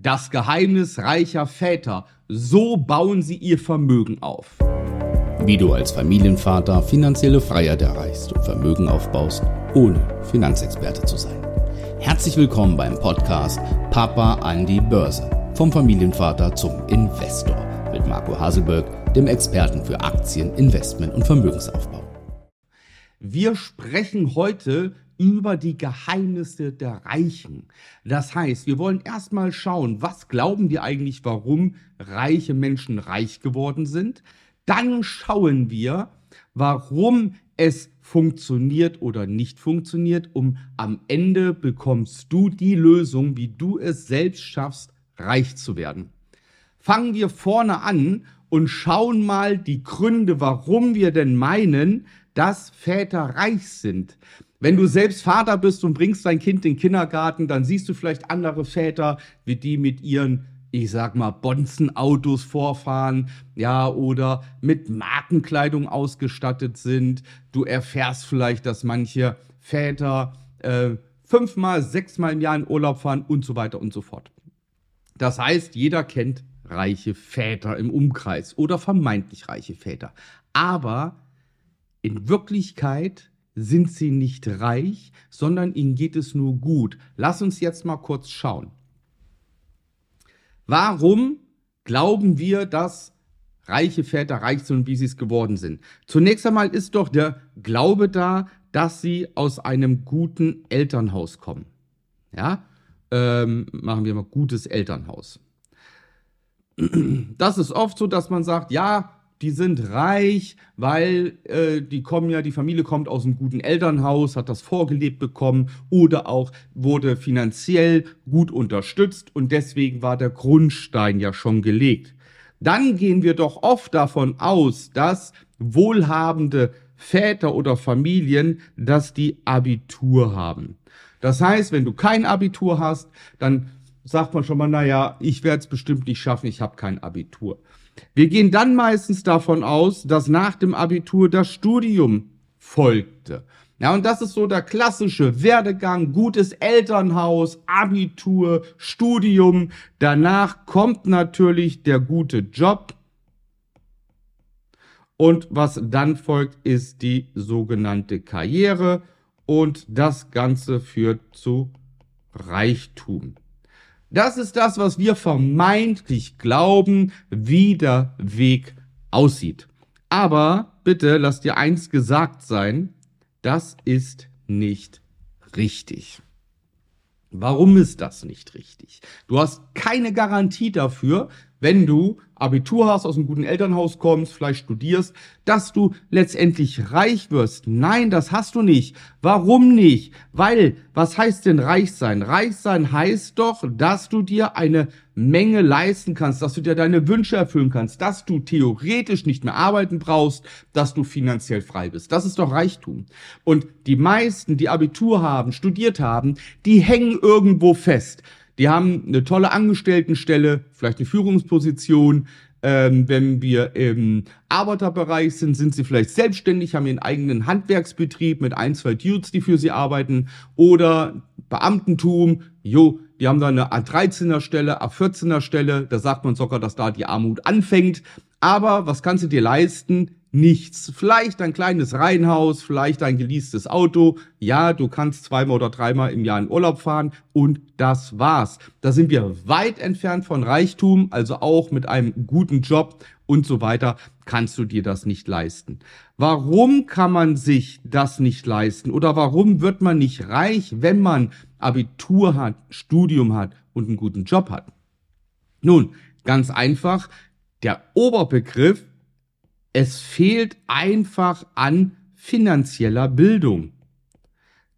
Das Geheimnis reicher Väter. So bauen sie ihr Vermögen auf. Wie du als Familienvater finanzielle Freiheit erreichst und Vermögen aufbaust, ohne Finanzexperte zu sein. Herzlich willkommen beim Podcast Papa an die Börse. Vom Familienvater zum Investor mit Marco Haselberg, dem Experten für Aktien, Investment und Vermögensaufbau. Wir sprechen heute über die Geheimnisse der Reichen. Das heißt, wir wollen erstmal schauen, was glauben wir eigentlich, warum reiche Menschen reich geworden sind. Dann schauen wir, warum es funktioniert oder nicht funktioniert, um am Ende bekommst du die Lösung, wie du es selbst schaffst, reich zu werden. Fangen wir vorne an und schauen mal die Gründe, warum wir denn meinen, dass Väter reich sind. Wenn du selbst Vater bist und bringst dein Kind in den Kindergarten, dann siehst du vielleicht andere Väter, wie die mit ihren, ich sag mal, Bonzenautos vorfahren, ja, oder mit Markenkleidung ausgestattet sind. Du erfährst vielleicht, dass manche Väter äh, fünfmal, sechsmal im Jahr in Urlaub fahren und so weiter und so fort. Das heißt, jeder kennt reiche Väter im Umkreis oder vermeintlich reiche Väter. Aber in Wirklichkeit sind sie nicht reich, sondern ihnen geht es nur gut. Lass uns jetzt mal kurz schauen. Warum glauben wir, dass reiche Väter reich sind wie sie es geworden sind? Zunächst einmal ist doch der Glaube da, dass sie aus einem guten Elternhaus kommen. Ja, ähm, machen wir mal gutes Elternhaus. Das ist oft so, dass man sagt, ja, die sind reich, weil äh, die kommen ja, die Familie kommt aus einem guten Elternhaus, hat das vorgelebt bekommen oder auch wurde finanziell gut unterstützt und deswegen war der Grundstein ja schon gelegt. Dann gehen wir doch oft davon aus, dass wohlhabende Väter oder Familien, dass die Abitur haben. Das heißt, wenn du kein Abitur hast, dann sagt man schon mal, naja, ich werde es bestimmt nicht schaffen, ich habe kein Abitur. Wir gehen dann meistens davon aus, dass nach dem Abitur das Studium folgte. Ja, und das ist so der klassische Werdegang, gutes Elternhaus, Abitur, Studium. Danach kommt natürlich der gute Job. Und was dann folgt, ist die sogenannte Karriere. Und das Ganze führt zu Reichtum. Das ist das, was wir vermeintlich glauben, wie der Weg aussieht. Aber bitte lass dir eins gesagt sein, das ist nicht richtig. Warum ist das nicht richtig? Du hast keine Garantie dafür, wenn du Abitur hast, aus einem guten Elternhaus kommst, vielleicht studierst, dass du letztendlich reich wirst. Nein, das hast du nicht. Warum nicht? Weil, was heißt denn reich sein? Reich sein heißt doch, dass du dir eine Menge leisten kannst, dass du dir deine Wünsche erfüllen kannst, dass du theoretisch nicht mehr arbeiten brauchst, dass du finanziell frei bist. Das ist doch Reichtum. Und die meisten, die Abitur haben, studiert haben, die hängen irgendwo fest. Die haben eine tolle Angestelltenstelle, vielleicht eine Führungsposition. Ähm, wenn wir im Arbeiterbereich sind, sind sie vielleicht selbstständig, haben ihren eigenen Handwerksbetrieb mit ein, zwei Dudes, die für sie arbeiten. Oder Beamtentum, jo, die haben da eine A13er Stelle, A14er Stelle. Da sagt man sogar, dass da die Armut anfängt. Aber was kannst du dir leisten? Nichts. Vielleicht ein kleines Reihenhaus, vielleicht ein geleastes Auto. Ja, du kannst zweimal oder dreimal im Jahr in Urlaub fahren und das war's. Da sind wir weit entfernt von Reichtum, also auch mit einem guten Job und so weiter kannst du dir das nicht leisten. Warum kann man sich das nicht leisten oder warum wird man nicht reich, wenn man Abitur hat, Studium hat und einen guten Job hat? Nun, ganz einfach, der Oberbegriff es fehlt einfach an finanzieller Bildung.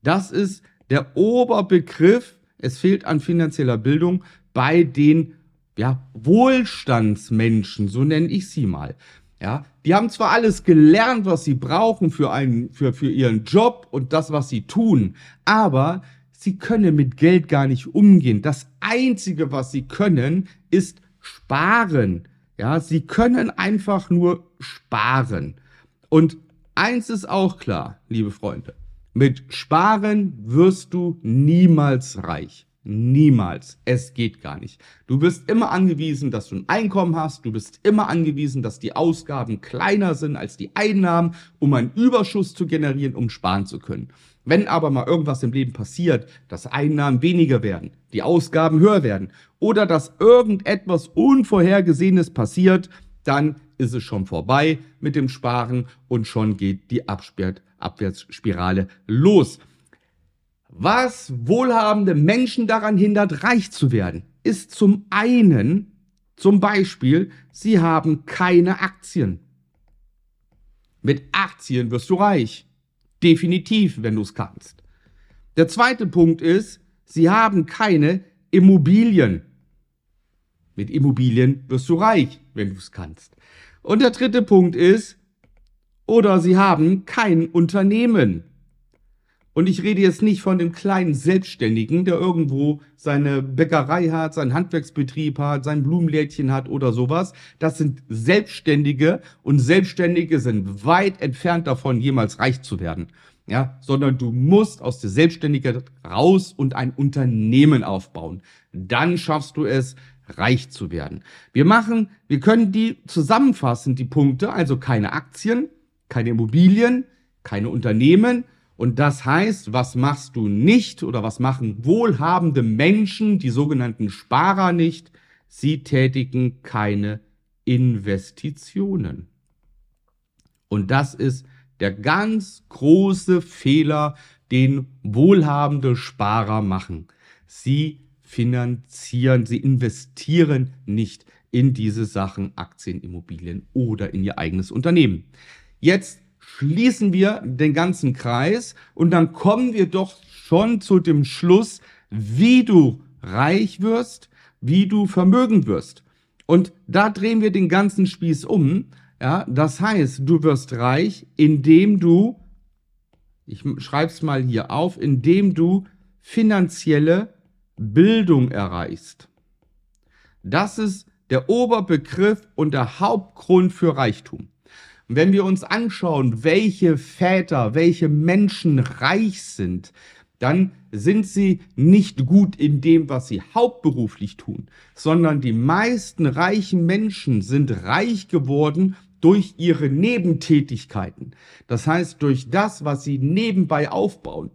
Das ist der Oberbegriff. Es fehlt an finanzieller Bildung bei den ja, Wohlstandsmenschen, so nenne ich sie mal. Ja, die haben zwar alles gelernt, was sie brauchen für einen, für, für ihren Job und das, was sie tun, aber sie können mit Geld gar nicht umgehen. Das einzige, was sie können, ist sparen. Ja, sie können einfach nur sparen. Und eins ist auch klar, liebe Freunde. Mit Sparen wirst du niemals reich. Niemals. Es geht gar nicht. Du bist immer angewiesen, dass du ein Einkommen hast. Du bist immer angewiesen, dass die Ausgaben kleiner sind als die Einnahmen, um einen Überschuss zu generieren, um sparen zu können. Wenn aber mal irgendwas im Leben passiert, dass Einnahmen weniger werden, die Ausgaben höher werden oder dass irgendetwas Unvorhergesehenes passiert, dann ist es schon vorbei mit dem Sparen und schon geht die Abwärtsspirale los. Was wohlhabende Menschen daran hindert, reich zu werden, ist zum einen, zum Beispiel, sie haben keine Aktien. Mit Aktien wirst du reich. Definitiv, wenn du es kannst. Der zweite Punkt ist, sie haben keine Immobilien. Mit Immobilien wirst du reich, wenn du es kannst. Und der dritte Punkt ist, oder sie haben kein Unternehmen. Und ich rede jetzt nicht von dem kleinen Selbstständigen, der irgendwo seine Bäckerei hat, seinen Handwerksbetrieb hat, sein Blumenlädchen hat oder sowas. Das sind Selbstständige und Selbstständige sind weit entfernt davon, jemals reich zu werden. Ja, sondern du musst aus der Selbstständigkeit raus und ein Unternehmen aufbauen. Dann schaffst du es, reich zu werden. Wir machen, wir können die zusammenfassen, die Punkte, also keine Aktien, keine Immobilien, keine Unternehmen, und das heißt, was machst du nicht oder was machen wohlhabende Menschen, die sogenannten Sparer nicht? Sie tätigen keine Investitionen. Und das ist der ganz große Fehler, den wohlhabende Sparer machen. Sie finanzieren, sie investieren nicht in diese Sachen Aktien, Immobilien oder in ihr eigenes Unternehmen. Jetzt schließen wir den ganzen Kreis und dann kommen wir doch schon zu dem Schluss, wie du reich wirst, wie du vermögend wirst. Und da drehen wir den ganzen Spieß um. Ja, das heißt, du wirst reich, indem du, ich schreibe es mal hier auf, indem du finanzielle Bildung erreichst. Das ist der Oberbegriff und der Hauptgrund für Reichtum. Wenn wir uns anschauen, welche Väter, welche Menschen reich sind, dann sind sie nicht gut in dem, was sie hauptberuflich tun, sondern die meisten reichen Menschen sind reich geworden durch ihre Nebentätigkeiten. Das heißt, durch das, was sie nebenbei aufbauen.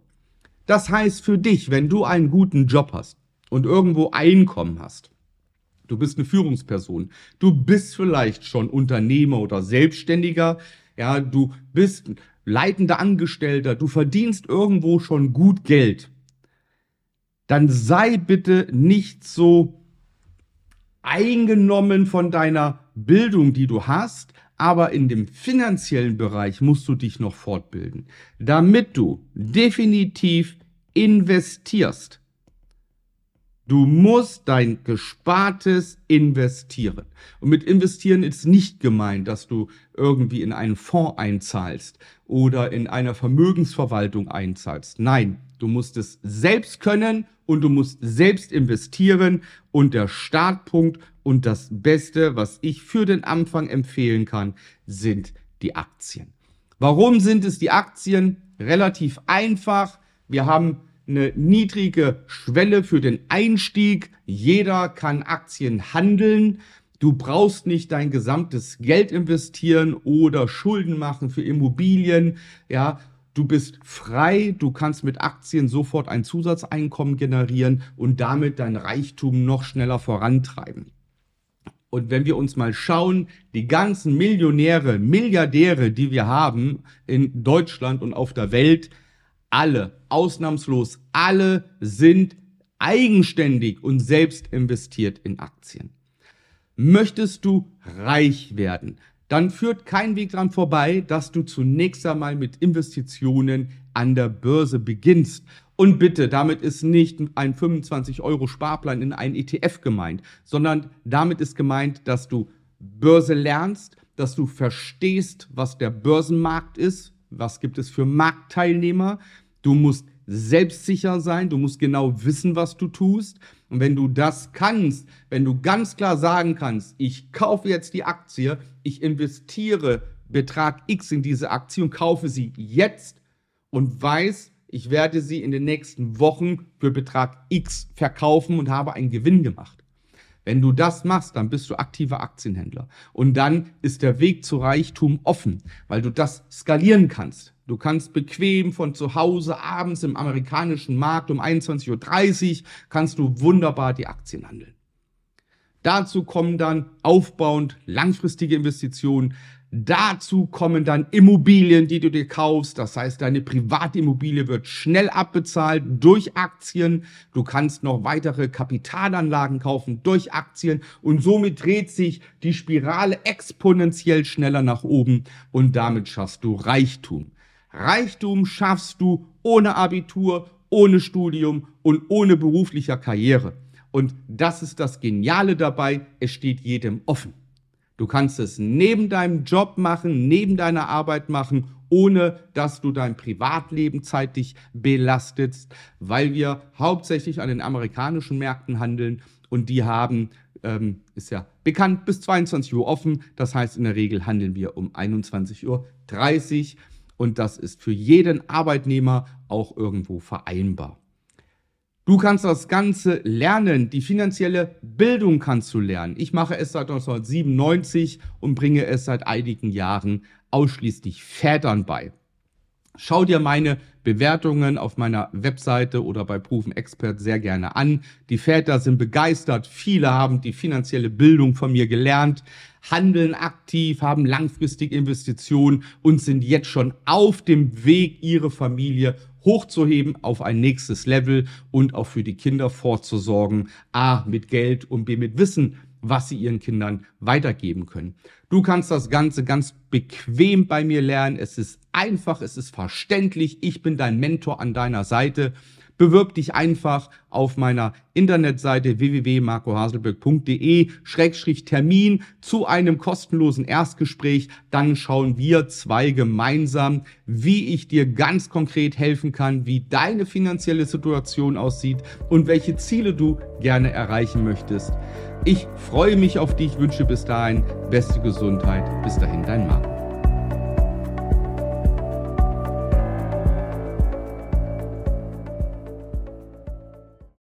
Das heißt für dich, wenn du einen guten Job hast und irgendwo Einkommen hast, Du bist eine Führungsperson. Du bist vielleicht schon Unternehmer oder Selbstständiger. Ja, du bist leitender Angestellter. Du verdienst irgendwo schon gut Geld. Dann sei bitte nicht so eingenommen von deiner Bildung, die du hast, aber in dem finanziellen Bereich musst du dich noch fortbilden, damit du definitiv investierst. Du musst dein Gespartes investieren. Und mit investieren ist nicht gemeint, dass du irgendwie in einen Fonds einzahlst oder in einer Vermögensverwaltung einzahlst. Nein, du musst es selbst können und du musst selbst investieren. Und der Startpunkt und das Beste, was ich für den Anfang empfehlen kann, sind die Aktien. Warum sind es die Aktien? Relativ einfach. Wir haben eine niedrige Schwelle für den Einstieg. Jeder kann Aktien handeln. Du brauchst nicht dein gesamtes Geld investieren oder Schulden machen für Immobilien. Ja, du bist frei. Du kannst mit Aktien sofort ein Zusatzeinkommen generieren und damit dein Reichtum noch schneller vorantreiben. Und wenn wir uns mal schauen, die ganzen Millionäre, Milliardäre, die wir haben in Deutschland und auf der Welt, alle, ausnahmslos alle sind eigenständig und selbst investiert in Aktien. Möchtest du reich werden, dann führt kein Weg dran vorbei, dass du zunächst einmal mit Investitionen an der Börse beginnst. Und bitte, damit ist nicht ein 25 Euro Sparplan in einen ETF gemeint, sondern damit ist gemeint, dass du Börse lernst, dass du verstehst, was der Börsenmarkt ist, was gibt es für Marktteilnehmer? Du musst selbstsicher sein, du musst genau wissen, was du tust. Und wenn du das kannst, wenn du ganz klar sagen kannst, ich kaufe jetzt die Aktie, ich investiere Betrag X in diese Aktie und kaufe sie jetzt und weiß, ich werde sie in den nächsten Wochen für Betrag X verkaufen und habe einen Gewinn gemacht. Wenn du das machst, dann bist du aktiver Aktienhändler. Und dann ist der Weg zu Reichtum offen, weil du das skalieren kannst. Du kannst bequem von zu Hause abends im amerikanischen Markt um 21.30 Uhr kannst du wunderbar die Aktien handeln. Dazu kommen dann aufbauend langfristige Investitionen, Dazu kommen dann Immobilien, die du dir kaufst. Das heißt, deine Privatimmobilie wird schnell abbezahlt durch Aktien. Du kannst noch weitere Kapitalanlagen kaufen durch Aktien. Und somit dreht sich die Spirale exponentiell schneller nach oben. Und damit schaffst du Reichtum. Reichtum schaffst du ohne Abitur, ohne Studium und ohne beruflicher Karriere. Und das ist das Geniale dabei. Es steht jedem offen. Du kannst es neben deinem Job machen, neben deiner Arbeit machen, ohne dass du dein Privatleben zeitlich belastest, weil wir hauptsächlich an den amerikanischen Märkten handeln und die haben, ähm, ist ja bekannt, bis 22 Uhr offen. Das heißt, in der Regel handeln wir um 21.30 Uhr und das ist für jeden Arbeitnehmer auch irgendwo vereinbar. Du kannst das Ganze lernen. Die finanzielle Bildung kannst du lernen. Ich mache es seit 1997 und bringe es seit einigen Jahren ausschließlich Vätern bei. Schau dir meine Bewertungen auf meiner Webseite oder bei Proven Expert sehr gerne an. Die Väter sind begeistert. Viele haben die finanzielle Bildung von mir gelernt, handeln aktiv, haben langfristig Investitionen und sind jetzt schon auf dem Weg, ihre Familie hochzuheben auf ein nächstes Level und auch für die Kinder vorzusorgen. A, mit Geld und B, mit Wissen, was sie ihren Kindern weitergeben können. Du kannst das Ganze ganz bequem bei mir lernen. Es ist einfach, es ist verständlich. Ich bin dein Mentor an deiner Seite bewirb dich einfach auf meiner Internetseite www.marcohaselberg.de-termin zu einem kostenlosen Erstgespräch. Dann schauen wir zwei gemeinsam, wie ich dir ganz konkret helfen kann, wie deine finanzielle Situation aussieht und welche Ziele du gerne erreichen möchtest. Ich freue mich auf dich, wünsche bis dahin beste Gesundheit. Bis dahin, dein Marco.